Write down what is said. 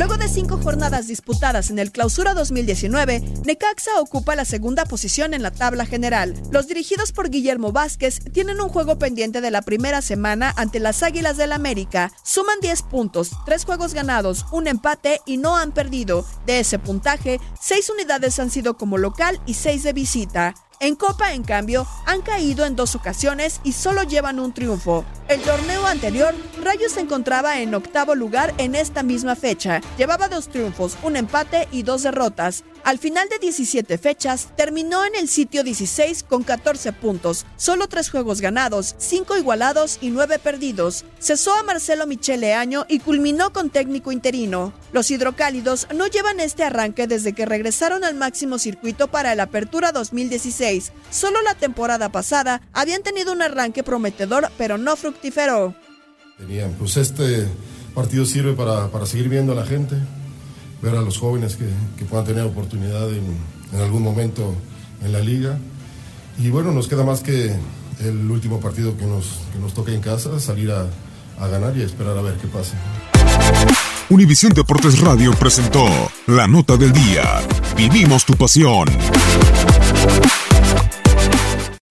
Luego de cinco jornadas disputadas en el Clausura 2019, Necaxa ocupa la segunda posición en la tabla general. Los dirigidos por Guillermo Vázquez tienen un juego pendiente de la primera semana ante las Águilas del América. Suman 10 puntos, 3 juegos ganados, un empate y no han perdido. De ese puntaje, 6 unidades han sido como local y 6 de visita. En Copa, en cambio, han caído en dos ocasiones y solo llevan un triunfo. El torneo anterior, Rayos se encontraba en octavo lugar en esta misma fecha. Llevaba dos triunfos, un empate y dos derrotas. Al final de 17 fechas, terminó en el sitio 16 con 14 puntos, solo tres juegos ganados, 5 igualados y 9 perdidos. Cesó a Marcelo Michele Año y culminó con técnico interino. Los hidrocálidos no llevan este arranque desde que regresaron al máximo circuito para la Apertura 2016. Solo la temporada pasada habían tenido un arranque prometedor, pero no fructífero. Tenían, pues este partido sirve para seguir viendo a la gente, ver a los jóvenes que, que puedan tener oportunidad en, en, algún momento en la liga. Y bueno, nos queda más que el último partido que nos, que nos toca en casa, salir a, a ganar y esperar a ver qué pasa. Univisión Deportes Radio presentó la nota del día. Vivimos tu pasión.